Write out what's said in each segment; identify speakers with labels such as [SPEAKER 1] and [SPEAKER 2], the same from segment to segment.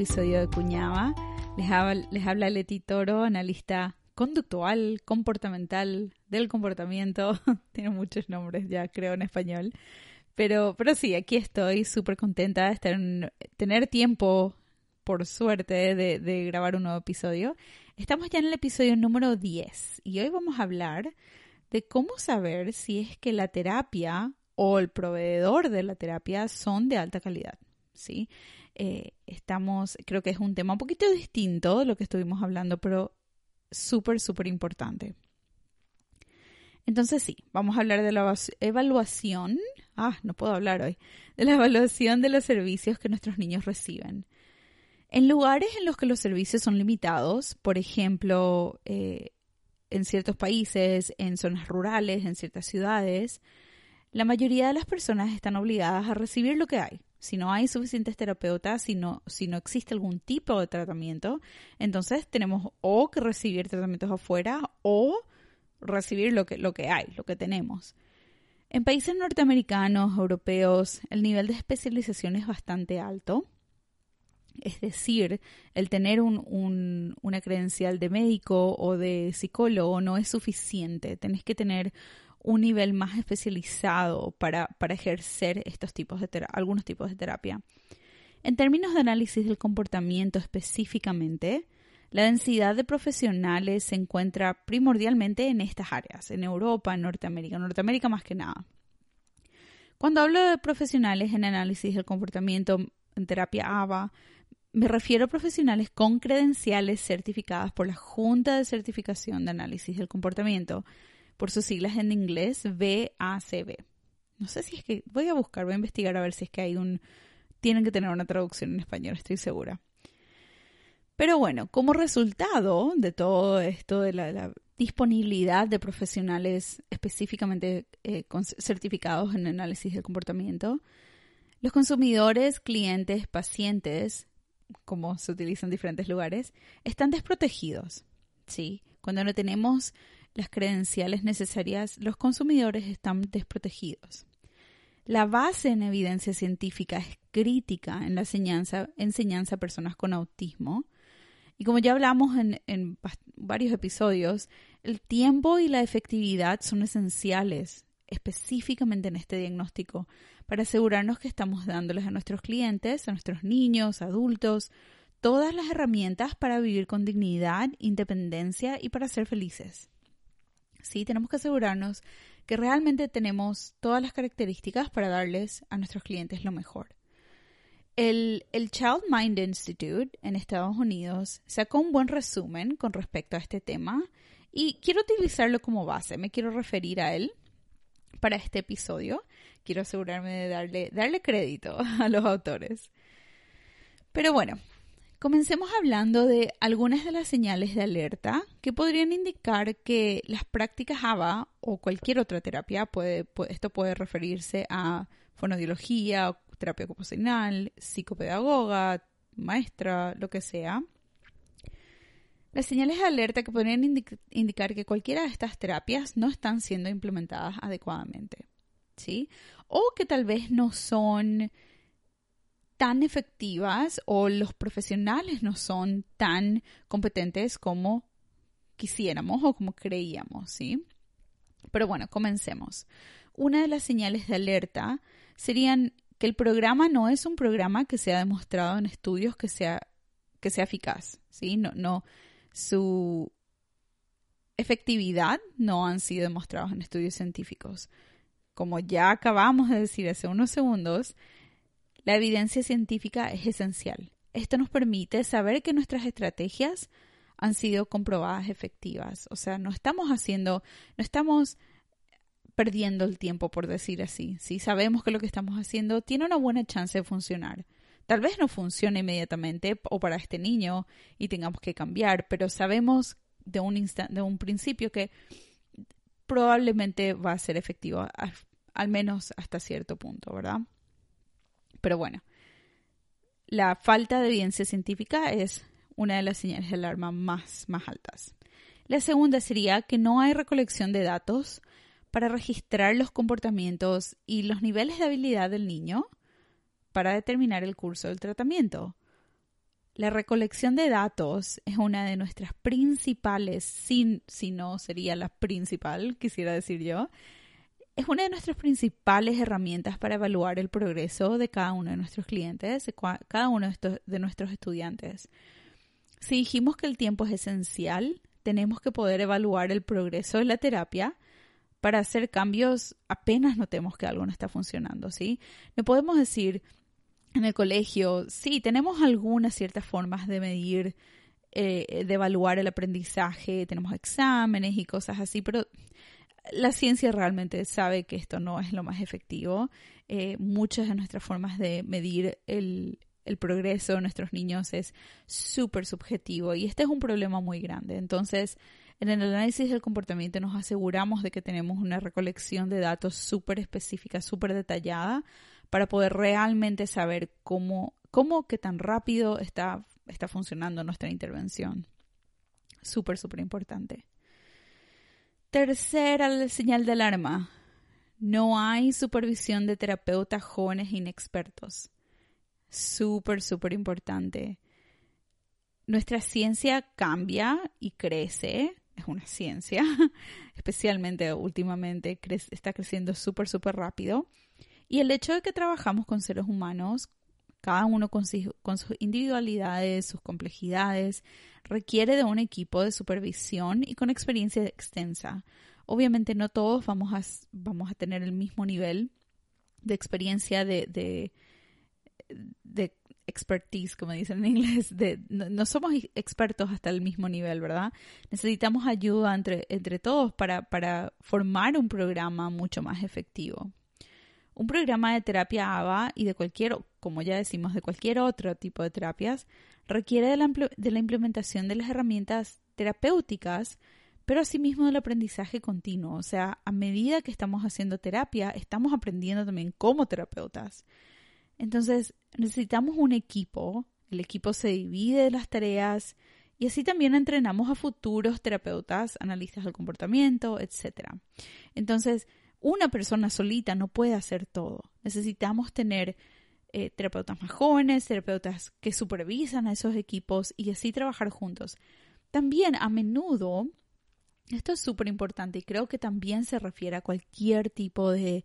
[SPEAKER 1] Episodio de Cuñaba. Les habla, les habla Leti Toro, analista conductual, comportamental, del comportamiento. Tiene muchos nombres ya, creo, en español. Pero, pero sí, aquí estoy súper contenta de tener tiempo, por suerte, de, de grabar un nuevo episodio. Estamos ya en el episodio número 10 y hoy vamos a hablar de cómo saber si es que la terapia o el proveedor de la terapia son de alta calidad. ¿sí? Eh, estamos, creo que es un tema un poquito distinto de lo que estuvimos hablando, pero súper, súper importante. Entonces sí, vamos a hablar de la evaluación, ah, no puedo hablar hoy, de la evaluación de los servicios que nuestros niños reciben. En lugares en los que los servicios son limitados, por ejemplo, eh, en ciertos países, en zonas rurales, en ciertas ciudades, la mayoría de las personas están obligadas a recibir lo que hay. Si no hay suficientes terapeutas, si no, si no existe algún tipo de tratamiento, entonces tenemos o que recibir tratamientos afuera o recibir lo que, lo que hay, lo que tenemos. En países norteamericanos, europeos, el nivel de especialización es bastante alto. Es decir, el tener un, un- una credencial de médico o de psicólogo no es suficiente. Tenés que tener un nivel más especializado para, para ejercer estos tipos de algunos tipos de terapia. En términos de análisis del comportamiento específicamente, la densidad de profesionales se encuentra primordialmente en estas áreas, en Europa, en Norteamérica, Norteamérica más que nada. Cuando hablo de profesionales en análisis del comportamiento en terapia ABA, me refiero a profesionales con credenciales certificadas por la Junta de Certificación de Análisis del Comportamiento, por sus siglas en inglés VACB. No sé si es que voy a buscar, voy a investigar a ver si es que hay un tienen que tener una traducción en español, estoy segura. Pero bueno, como resultado de todo esto, de la, la disponibilidad de profesionales específicamente eh, con certificados en análisis del comportamiento, los consumidores, clientes, pacientes, como se utiliza en diferentes lugares, están desprotegidos. ¿sí? Cuando no tenemos las credenciales necesarias, los consumidores están desprotegidos. La base en evidencia científica es crítica en la enseñanza, a personas con autismo. Y como ya hablamos en, en varios episodios, el tiempo y la efectividad son esenciales, específicamente en este diagnóstico, para asegurarnos que estamos dándoles a nuestros clientes, a nuestros niños, adultos, todas las herramientas para vivir con dignidad, independencia y para ser felices. Sí, tenemos que asegurarnos que realmente tenemos todas las características para darles a nuestros clientes lo mejor. El, el, Child Mind Institute en Estados Unidos sacó un buen resumen con respecto a este tema y quiero utilizarlo como base. Me quiero referir a él para este episodio. Quiero asegurarme de darle, darle crédito a los autores. Pero bueno, Comencemos hablando de algunas de las señales de alerta que podrían indicar que las prácticas ABA o cualquier otra terapia, esto puede referirse a fonoaudiología, terapia ocupacional, psicopedagoga, maestra, lo que sea. Las señales de alerta que podrían indic indicar que cualquiera de estas terapias no están siendo implementadas adecuadamente, ¿sí? O que tal vez no son tan efectivas o los profesionales no son tan competentes como quisiéramos o como creíamos, ¿sí? Pero bueno, comencemos. Una de las señales de alerta serían que el programa no es un programa que se ha demostrado en estudios que sea, que sea eficaz, ¿sí? No, no, su efectividad no han sido demostrados en estudios científicos. Como ya acabamos de decir hace unos segundos, la evidencia científica es esencial. Esto nos permite saber que nuestras estrategias han sido comprobadas efectivas. O sea, no estamos haciendo, no estamos perdiendo el tiempo, por decir así. Si sabemos que lo que estamos haciendo tiene una buena chance de funcionar. Tal vez no funcione inmediatamente o para este niño y tengamos que cambiar, pero sabemos de un, de un principio que probablemente va a ser efectivo, al menos hasta cierto punto, ¿verdad? Pero bueno, la falta de evidencia científica es una de las señales de alarma más, más altas. La segunda sería que no hay recolección de datos para registrar los comportamientos y los niveles de habilidad del niño para determinar el curso del tratamiento. La recolección de datos es una de nuestras principales, si, si no sería la principal, quisiera decir yo, es una de nuestras principales herramientas para evaluar el progreso de cada uno de nuestros clientes, de cada uno de, nuestros estudiantes. Si dijimos que el tiempo es esencial, tenemos que poder evaluar el progreso de la terapia para hacer cambios apenas notemos que algo no está funcionando, ¿sí? No podemos decir en el colegio, sí, tenemos algunas ciertas formas de medir, eh, de evaluar el aprendizaje, tenemos exámenes y cosas así, pero la ciencia realmente sabe que esto no es lo más efectivo. Eh, muchas de nuestras formas de medir el, progreso de nuestros niños es súper subjetivo y este es un problema muy grande. Entonces, en el análisis del comportamiento nos aseguramos de que tenemos una recolección de datos súper específica, súper detallada, para poder realmente saber cómo, cómo que tan rápido está, está funcionando nuestra intervención. Súper, súper importante. Tercera señal de alarma. No hay supervisión de terapeutas jóvenes inexpertos. Súper, súper importante. Nuestra ciencia cambia y crece es una ciencia, especialmente últimamente está creciendo súper, súper rápido. Y el hecho de que trabajamos con seres humanos, cada uno con, con, sus individualidades, sus complejidades, requiere de un equipo de supervisión y con experiencia extensa. Obviamente no todos vamos a, vamos a tener el mismo nivel de experiencia de, de, expertise, como dicen en inglés, de, no, somos expertos hasta el mismo nivel, ¿verdad? Necesitamos ayuda entre, entre todos para, para formar un programa mucho más efectivo. Un programa de terapia ABA y de cualquier, como ya decimos, de cualquier otro tipo de terapias, requiere de la, implementación de las herramientas terapéuticas, pero asimismo del aprendizaje continuo. O sea, a medida que estamos haciendo terapia, estamos aprendiendo también como terapeutas. Entonces, necesitamos un equipo, el equipo se divide de las tareas y así también entrenamos a futuros terapeutas, analistas del comportamiento, etc. Entonces, una persona solita no puede hacer todo. Necesitamos tener eh, terapeutas más jóvenes, terapeutas que supervisan a esos equipos y así trabajar juntos. También a menudo, esto es súper importante y creo que también se refiere a cualquier tipo de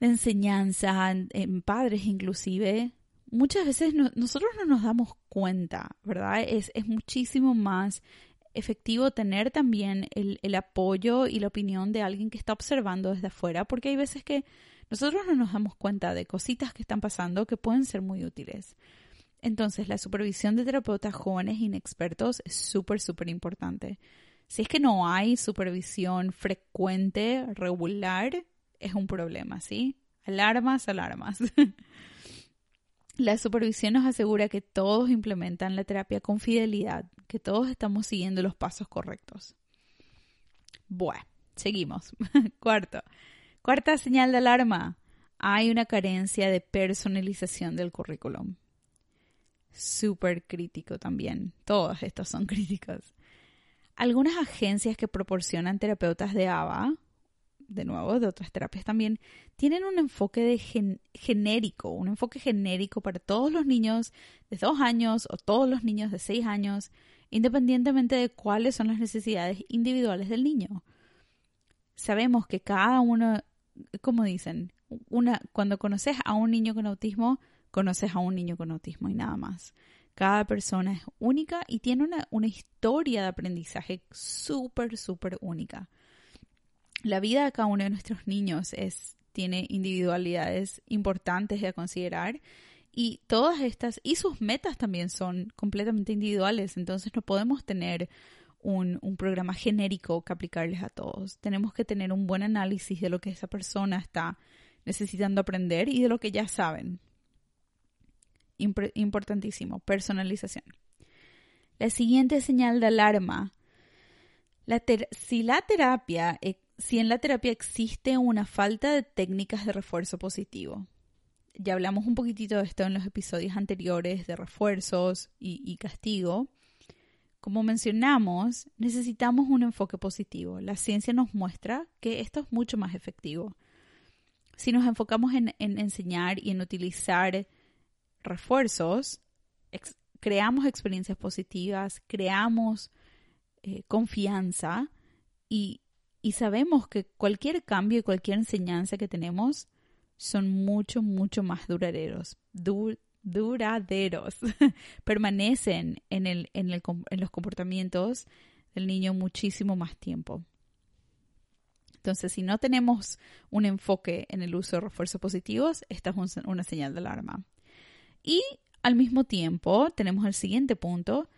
[SPEAKER 1] enseñanza, en, padres inclusive, muchas veces nosotros no nos damos cuenta, ¿verdad? Es, es muchísimo más efectivo tener también el, el, apoyo y la opinión de alguien que está observando desde afuera, porque hay veces que nosotros no nos damos cuenta de cositas que están pasando que pueden ser muy útiles. Entonces, la supervisión de terapeutas jóvenes inexpertos es súper, súper importante. Si es que no hay supervisión frecuente, regular, es un problema, ¿sí? Alarmas, alarmas. La supervisión nos asegura que todos implementan la terapia con fidelidad, que todos estamos siguiendo los pasos correctos. Bueno, seguimos. Cuarto. Cuarta señal de alarma. Hay una carencia de personalización del currículum. Súper crítico también. Todos estos son críticos. Algunas agencias que proporcionan terapeutas de ABA de nuevo, de otras terapias también, tienen un enfoque de genérico, un enfoque genérico para todos los niños de dos años o todos los niños de seis años, independientemente de cuáles son las necesidades individuales del niño. Sabemos que cada uno, como dicen, una, cuando conoces a un niño con autismo, conoces a un niño con autismo y nada más. Cada persona es única y tiene una, una historia de aprendizaje súper, súper única la vida de cada uno de nuestros niños es, tiene individualidades importantes de considerar y todas estas y sus metas también son completamente individuales, entonces no podemos tener un, un, programa genérico que aplicarles a todos. Tenemos que tener un buen análisis de lo que esa persona está necesitando aprender y de lo que ya saben. importantísimo, personalización. La siguiente señal de alarma. si la terapia, si en la terapia existe una falta de técnicas de refuerzo positivo, ya hablamos un poquitito de esto en los episodios anteriores de refuerzos y, castigo. Como mencionamos, necesitamos un enfoque positivo. La ciencia nos muestra que esto es mucho más efectivo. Si nos enfocamos en, enseñar y en utilizar refuerzos, creamos experiencias positivas, creamos eh, confianza y, y sabemos que cualquier cambio y cualquier enseñanza que tenemos son mucho, mucho más duraderos. duraderos. Permanecen en, el, en, el, en los comportamientos del niño muchísimo más tiempo. Entonces, si no tenemos un enfoque en el uso de refuerzos positivos, esta es una señal de alarma. Y al mismo tiempo, tenemos el siguiente punto,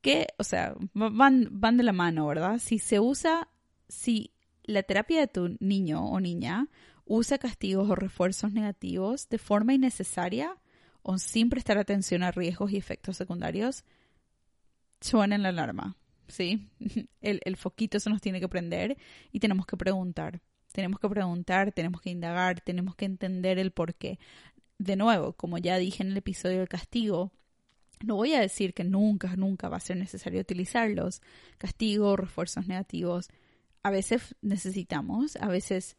[SPEAKER 1] que, o sea, van, van de la mano, ¿verdad? Si se usa, si la terapia de tu niño o niña usa castigos o refuerzos negativos de forma innecesaria o sin prestar atención a riesgos y efectos secundarios, suena la alarma. ¿sí? El, el, foquito se nos tiene que prender y tenemos que preguntar. Tenemos que preguntar, tenemos que indagar, tenemos que entender el por qué. De nuevo, como ya dije en el episodio del castigo, no voy a decir que nunca, nunca va a ser necesario utilizarlos. Castigo, refuerzos negativos. A veces necesitamos, a veces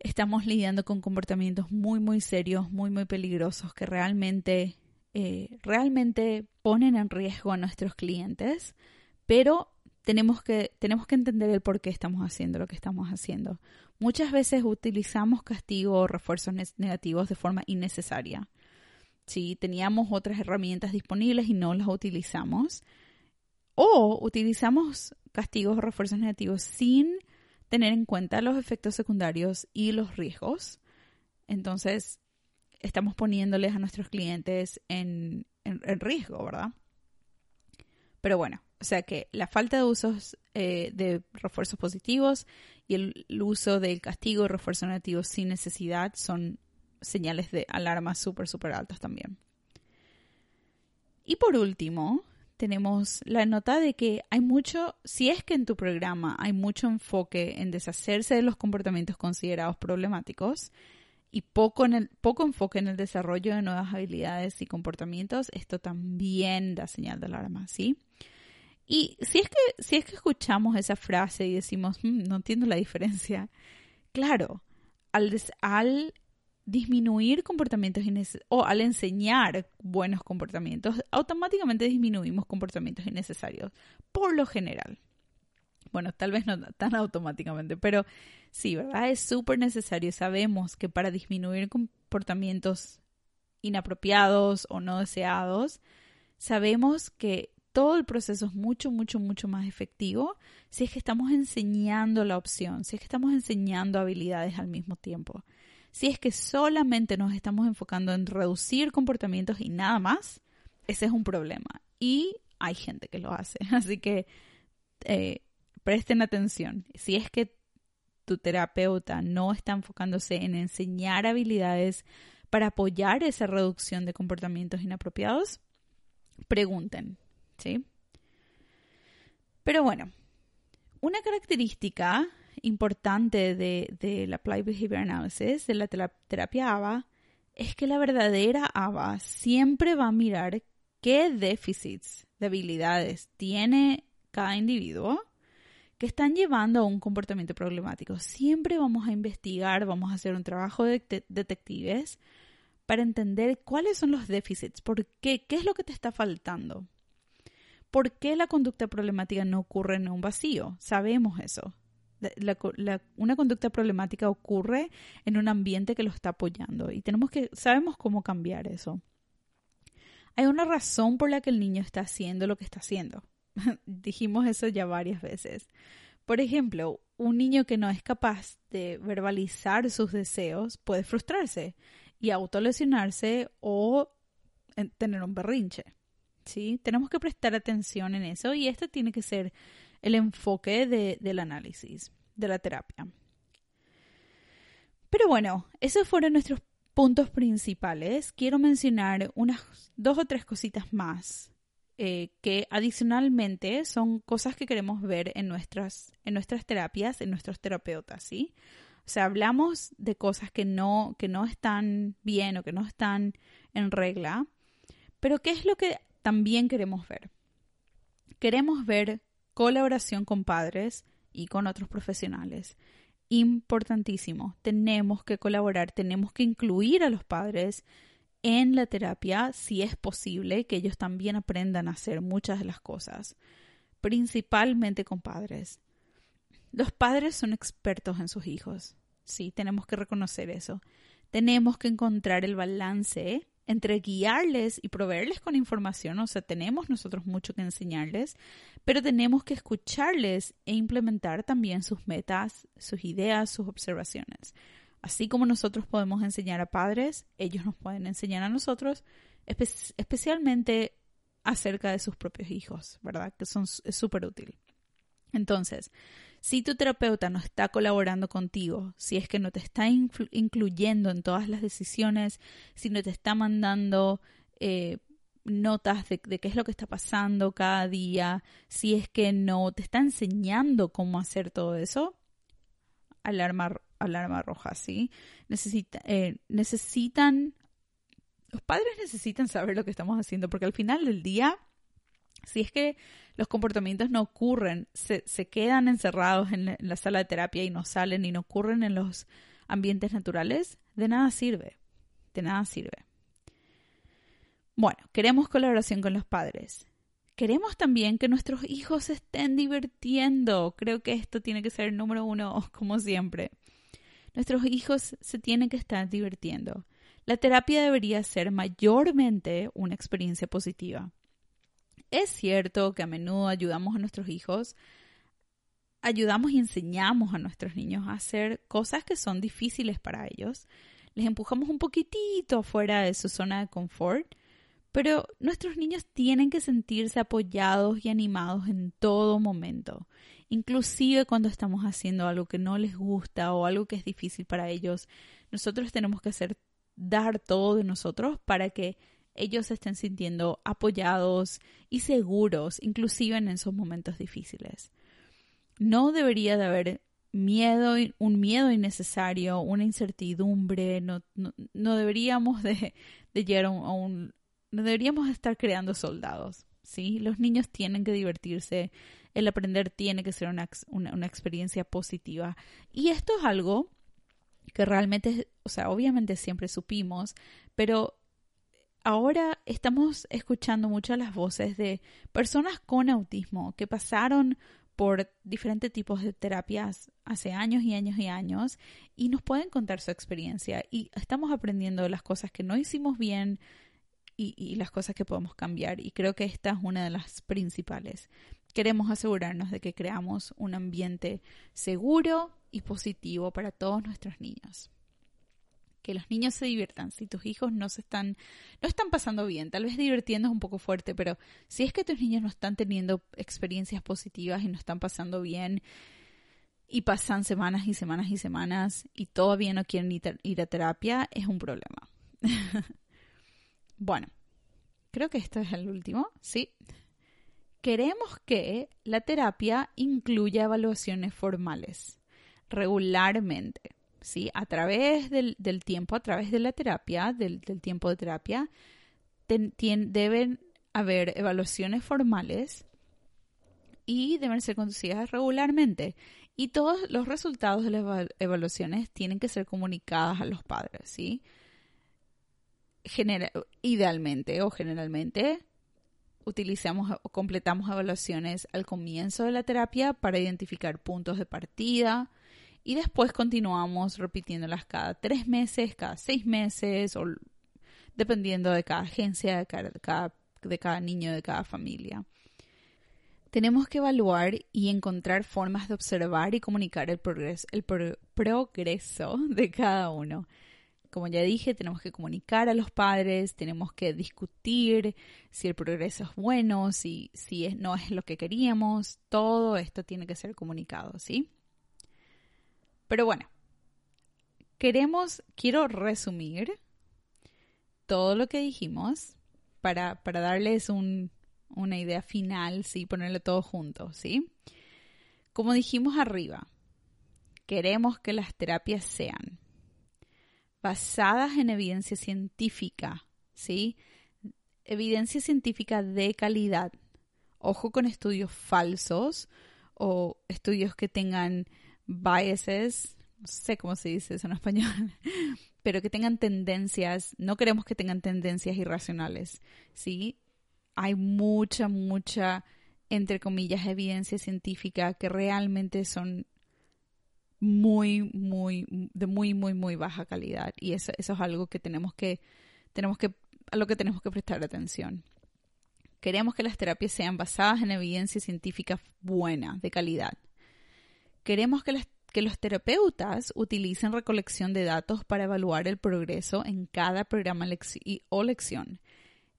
[SPEAKER 1] estamos lidiando con comportamientos muy, muy serios, muy, muy peligrosos que realmente, eh, realmente ponen en riesgo a nuestros clientes, pero tenemos que, tenemos que entender el por qué estamos haciendo lo que estamos haciendo. Muchas veces utilizamos castigo o refuerzos negativos de forma innecesaria. Si teníamos otras herramientas disponibles y no las utilizamos, o utilizamos castigos o refuerzos negativos sin tener en cuenta los efectos secundarios y los riesgos. Entonces, estamos poniéndoles a nuestros clientes en, riesgo, ¿verdad? Pero bueno, o sea que la falta de usos eh, de refuerzos positivos y el, el uso del castigo y refuerzo negativo sin necesidad son señales de alarma súper, súper altas también. Y por último, tenemos la nota de que hay mucho, si es que en tu programa hay mucho enfoque en deshacerse de los comportamientos considerados problemáticos y poco, en el, poco enfoque en el desarrollo de nuevas habilidades y comportamientos, esto también da señal de alarma, ¿sí? Y si es que, si es que escuchamos esa frase y decimos, mm, no entiendo la diferencia, claro, al, al disminuir comportamientos innecesarios o al enseñar buenos comportamientos, automáticamente disminuimos comportamientos innecesarios, por lo general. Bueno, tal vez no tan automáticamente, pero sí, ¿verdad? Es súper necesario. Sabemos que para disminuir comportamientos inapropiados o no deseados, sabemos que todo el proceso es mucho, mucho, mucho más efectivo si es que estamos enseñando la opción, si es que estamos enseñando habilidades al mismo tiempo. Si es que solamente nos estamos enfocando en reducir comportamientos y nada más, ese es un problema. Y hay gente que lo hace. Así que eh, presten atención. Si es que tu terapeuta no está enfocándose en enseñar habilidades para apoyar esa reducción de comportamientos inapropiados, pregunten, ¿sí? Pero bueno, una característica importante de, del Applied Behavior Analysis, de la terapia ABA, es que la verdadera ABA siempre va a mirar qué déficits, debilidades tiene cada individuo que están llevando a un comportamiento problemático. Siempre vamos a investigar, vamos a hacer un trabajo de detectives para entender cuáles son los déficits, por qué, qué es lo que te está faltando. ¿Por qué la conducta problemática no ocurre en un vacío? Sabemos eso una conducta problemática ocurre en un ambiente que lo está apoyando y tenemos que, sabemos cómo cambiar eso. Hay una razón por la que el niño está haciendo lo que está haciendo. Dijimos eso ya varias veces. Por ejemplo, un niño que no es capaz de verbalizar sus deseos puede frustrarse y autolesionarse o tener un berrinche. ¿sí? Tenemos que prestar atención en eso y este tiene que ser el enfoque del análisis, de la terapia. Pero bueno, esos fueron nuestros puntos principales. Quiero mencionar unas dos o tres cositas más eh, que adicionalmente son cosas que queremos ver en nuestras, en nuestras terapias, en nuestros terapeutas, ¿sí? O sea, hablamos de cosas que no, que no están bien o que no están en regla, pero ¿qué es lo que también queremos ver? Queremos ver colaboración con padres y con otros profesionales. Importantísimo, tenemos que colaborar, tenemos que incluir a los padres en la terapia si es posible que ellos también aprendan a hacer muchas de las cosas, principalmente con padres. Los padres son expertos en sus hijos, sí, tenemos que reconocer eso. Tenemos que encontrar el balance entre guiarles y proveerles con información, o sea, tenemos nosotros mucho que enseñarles, pero tenemos que escucharles e implementar también sus metas, sus ideas, sus observaciones. Así como nosotros podemos enseñar a padres, ellos nos pueden enseñar a nosotros, especialmente acerca de sus propios hijos, ¿verdad? Que son, es súper útil. Entonces, si tu terapeuta no está colaborando contigo, si es que no te está incluyendo en todas las decisiones, si no te está mandando eh, notas de, qué es lo que está pasando cada día, si es que no te está enseñando cómo hacer todo eso, alarma alarma roja, ¿sí? Necesita, eh, necesitan, los padres necesitan saber lo que estamos haciendo, porque al final del día, si es que los comportamientos no ocurren, se, se quedan encerrados en la sala de terapia y no salen y no ocurren en los ambientes naturales, de nada sirve, de nada sirve. Bueno, queremos colaboración con los padres. Queremos también que nuestros hijos se estén divirtiendo. Creo que esto tiene que ser el número uno, como siempre. Nuestros hijos se tienen que estar divirtiendo. La terapia debería ser mayormente una experiencia positiva. Es cierto que a menudo ayudamos a nuestros hijos, ayudamos y enseñamos a nuestros niños a hacer cosas que son difíciles para ellos. Les empujamos un poquitito fuera de su zona de confort, pero nuestros niños tienen que sentirse apoyados y animados en todo momento inclusive cuando estamos haciendo algo que no les gusta o algo que es difícil para ellos, nosotros tenemos que hacer dar todo de nosotros para que ellos se estén sintiendo apoyados y seguros, inclusive en esos momentos difíciles. No debería de haber miedo, un miedo innecesario, una incertidumbre, no, no, deberíamos de, a un, no deberíamos estar creando soldados, ¿sí? Los niños tienen que divertirse, el aprender tiene que ser una, una, experiencia positiva. Y esto es algo que realmente, o sea, obviamente siempre supimos, pero ahora estamos escuchando muchas las voces de personas con autismo que pasaron por diferentes tipos de terapias hace años y años y años y nos pueden contar su experiencia y estamos aprendiendo las cosas que no hicimos bien y, y las cosas que podemos cambiar y creo que esta es una de las principales. Queremos asegurarnos de que creamos un ambiente seguro y positivo para todos nuestros niños. Que los niños se diviertan. Si tus hijos no se están, no están pasando bien, tal vez divirtiendo es un poco fuerte, pero si es que tus niños no están teniendo experiencias positivas y no están pasando bien, y pasan semanas y semanas y semanas y todavía no quieren ir a terapia, es un problema. bueno, creo que esto es el último, ¿sí? queremos que la terapia incluya evaluaciones formales regularmente, ¿sí? A través del, tiempo, a través de la terapia, del, tiempo de terapia, deben haber evaluaciones formales y deben ser conducidas regularmente. Y todos los resultados de las evaluaciones tienen que ser comunicadas a los padres, ¿sí? idealmente o generalmente utilizamos o completamos evaluaciones al comienzo de la terapia para identificar puntos de partida y después continuamos repitiéndolas cada tres meses, cada seis meses o dependiendo de cada agencia, de cada, de cada niño, de cada familia. Tenemos que evaluar y encontrar formas de observar y comunicar el progreso, el progreso de cada uno. como ya dije, tenemos que comunicar a los padres, tenemos que discutir si el progreso es bueno, si, si es, no es lo que queríamos, todo esto tiene que ser comunicado, ¿sí? Pero bueno, queremos, quiero resumir todo lo que dijimos para, para darles una idea final, ¿sí? Ponerlo todo junto, ¿sí? Como dijimos arriba, queremos que las terapias sean basadas en evidencia científica, ¿sí? Evidencia científica de calidad. Ojo con estudios falsos o estudios que tengan biases, no sé cómo se dice eso en español, pero que tengan tendencias, no queremos que tengan tendencias irracionales, ¿sí? Hay mucha, mucha, entre comillas, evidencia científica que realmente son muy, muy, de muy, muy, muy baja calidad. Y eso, eso es algo que tenemos que, tenemos que, a lo que tenemos que prestar atención. Queremos que las terapias sean basadas en evidencia científica buena, de calidad. Queremos que, las, que los terapeutas utilicen recolección de datos para evaluar el progreso en cada programa o lección.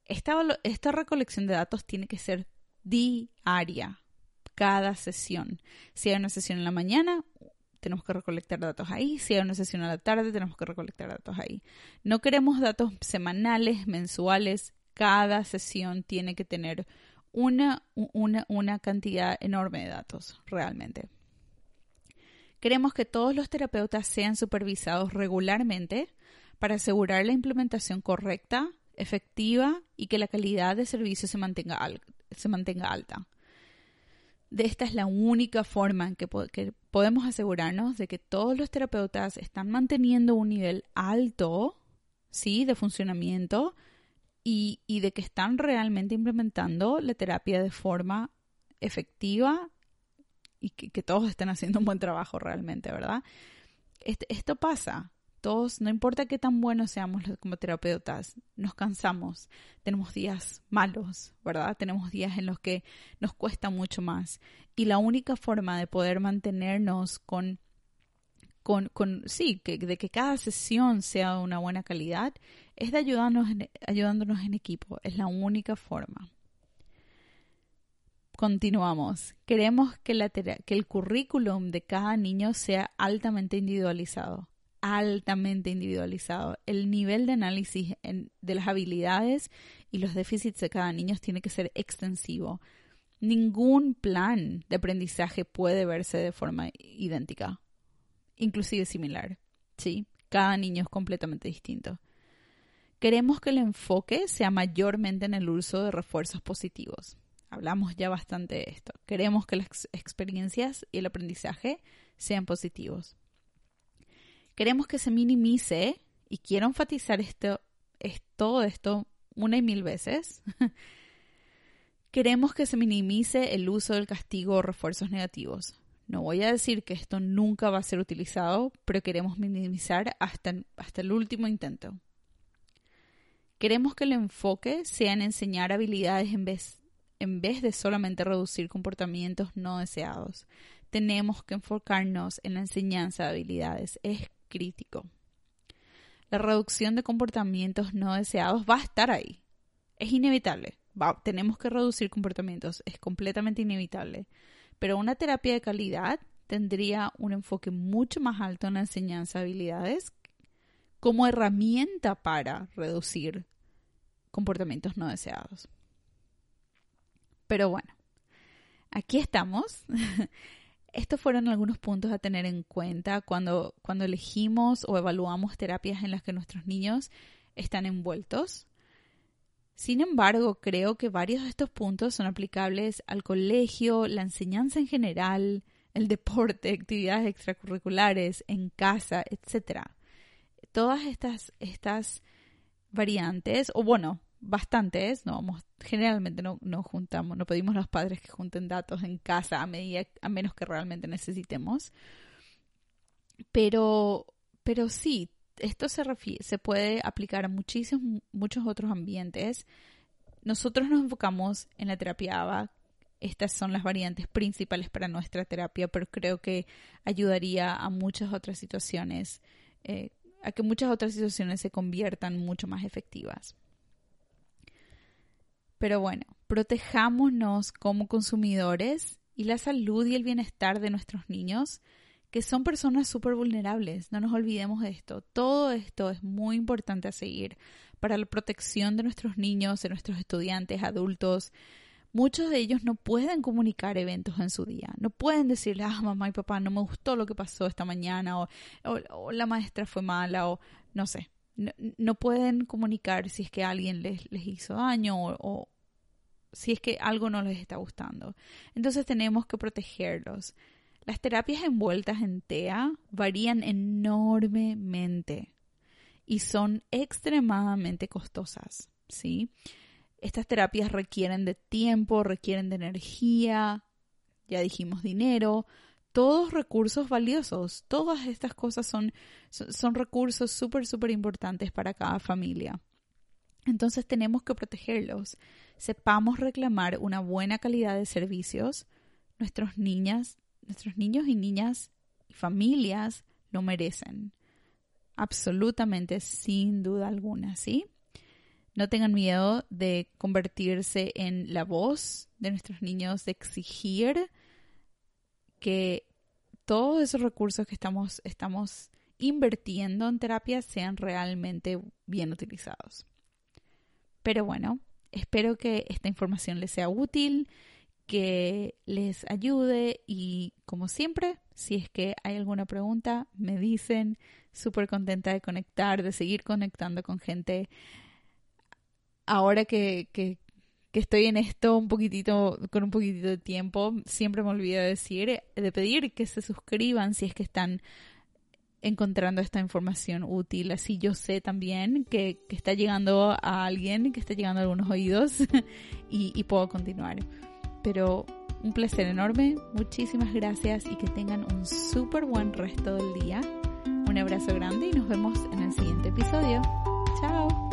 [SPEAKER 1] Esta, esta recolección de datos tiene que ser diaria, cada sesión. Si hay una sesión en la mañana, tenemos que recolectar datos ahí. Si hay una sesión a la tarde, tenemos que recolectar datos ahí. No queremos datos semanales, mensuales. Cada sesión tiene que tener una, una, una cantidad enorme de datos, realmente. Queremos que todos los terapeutas sean supervisados regularmente para asegurar la implementación correcta, efectiva y que la calidad de servicio se mantenga, alta esta es la única forma en que, podemos asegurarnos de que todos los terapeutas están manteniendo un nivel alto, ¿sí? De funcionamiento y, de que están realmente implementando la terapia de forma efectiva y que, todos estén haciendo un buen trabajo realmente, ¿verdad? Este, esto pasa todos, no importa qué tan buenos seamos como terapeutas, nos cansamos, tenemos días malos, ¿verdad? Tenemos días en los que nos cuesta mucho más. Y la única forma de poder mantenernos con, con, con sí, que, de que cada sesión sea de una buena calidad, es de ayudarnos ayudándonos en equipo. Es la única forma. Continuamos. Queremos que, el currículum de cada niño sea altamente individualizado altamente individualizado. El nivel de análisis de las habilidades y los déficits de cada niño tiene que ser extensivo. Ningún plan de aprendizaje puede verse de forma idéntica, inclusive similar. ¿sí? Cada niño es completamente distinto. Queremos que el enfoque sea mayormente en el uso de refuerzos positivos. Hablamos ya bastante de esto. Queremos que las experiencias y el aprendizaje sean positivos. Queremos que se minimice, y quiero enfatizar esto, es todo esto una y mil veces. Queremos que se minimice el uso del castigo o refuerzos negativos. No voy a decir que esto nunca va a ser utilizado, pero queremos minimizar hasta, hasta el último intento. Queremos que el enfoque sea en enseñar habilidades en vez, en vez de solamente reducir comportamientos no deseados. Tenemos que enfocarnos en la enseñanza de habilidades. Es crítico. La reducción de comportamientos no deseados va a estar ahí. Es inevitable. tenemos que reducir comportamientos. Es completamente inevitable. Pero una terapia de calidad tendría un enfoque mucho más alto en la enseñanza de habilidades como herramienta para reducir comportamientos no deseados. Pero bueno, aquí estamos. Estos fueron algunos puntos a tener en cuenta cuando, cuando elegimos o evaluamos terapias en las que nuestros niños están envueltos. Sin embargo, creo que varios de estos puntos son aplicables al colegio, la enseñanza en general, el deporte, actividades extracurriculares, en casa, etc. Todas estas, estas variantes, o bueno, bastantes, no vamos, generalmente no, no juntamos, no pedimos a los padres que junten datos en casa a medida, a menos que realmente necesitemos. Pero, pero sí, esto se, se puede aplicar a muchísimos, muchos otros ambientes. Nosotros nos enfocamos en la terapia ABA. Estas son las variantes principales para nuestra terapia, pero creo que ayudaría a muchas otras situaciones. Eh, a que muchas otras situaciones se conviertan mucho más efectivas. Pero bueno, protejámonos como consumidores y la salud y el bienestar de nuestros niños, que son personas súper vulnerables. No nos olvidemos de esto. Todo esto es muy importante a seguir para la protección de nuestros niños, de nuestros estudiantes, adultos. Muchos de ellos no pueden comunicar eventos en su día. No pueden decirle, ah, mamá y papá, no me gustó lo que pasó esta mañana, o, o, la maestra fue mala, o no sé. No, pueden comunicar si es que alguien les, les hizo daño o, si es que algo no les está gustando. Entonces tenemos que protegerlos. Las terapias envueltas en TEA varían enormemente y son extremadamente costosas, ¿sí? Estas terapias requieren de tiempo, requieren de energía, ya dijimos dinero, todos recursos valiosos. Todas estas cosas son, son, recursos súper, súper importantes para cada familia. Entonces tenemos que protegerlos sepamos reclamar una buena calidad de servicios, nuestros niñas, nuestros niños y niñas y familias lo merecen. Absolutamente, sin duda alguna, ¿sí? No tengan miedo de convertirse en la voz de nuestros niños, de exigir que todos esos recursos que estamos, estamos invirtiendo en terapia sean realmente bien utilizados. Pero bueno, Espero que esta información les sea útil, que les ayude y como siempre, si es que hay alguna pregunta, me dicen. Súper contenta de conectar, de seguir conectando con gente. Ahora que, que, que, estoy en esto un poquitito, con un poquitito de tiempo, siempre me olvido de decir, de pedir que se suscriban si es que están encontrando esta información útil. Así yo sé también que, está llegando a alguien, que está llegando a algunos oídos y, y puedo continuar. Pero un placer enorme, muchísimas gracias y que tengan un súper buen resto del día. Un abrazo grande y nos vemos en el siguiente episodio. Chao.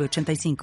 [SPEAKER 2] 85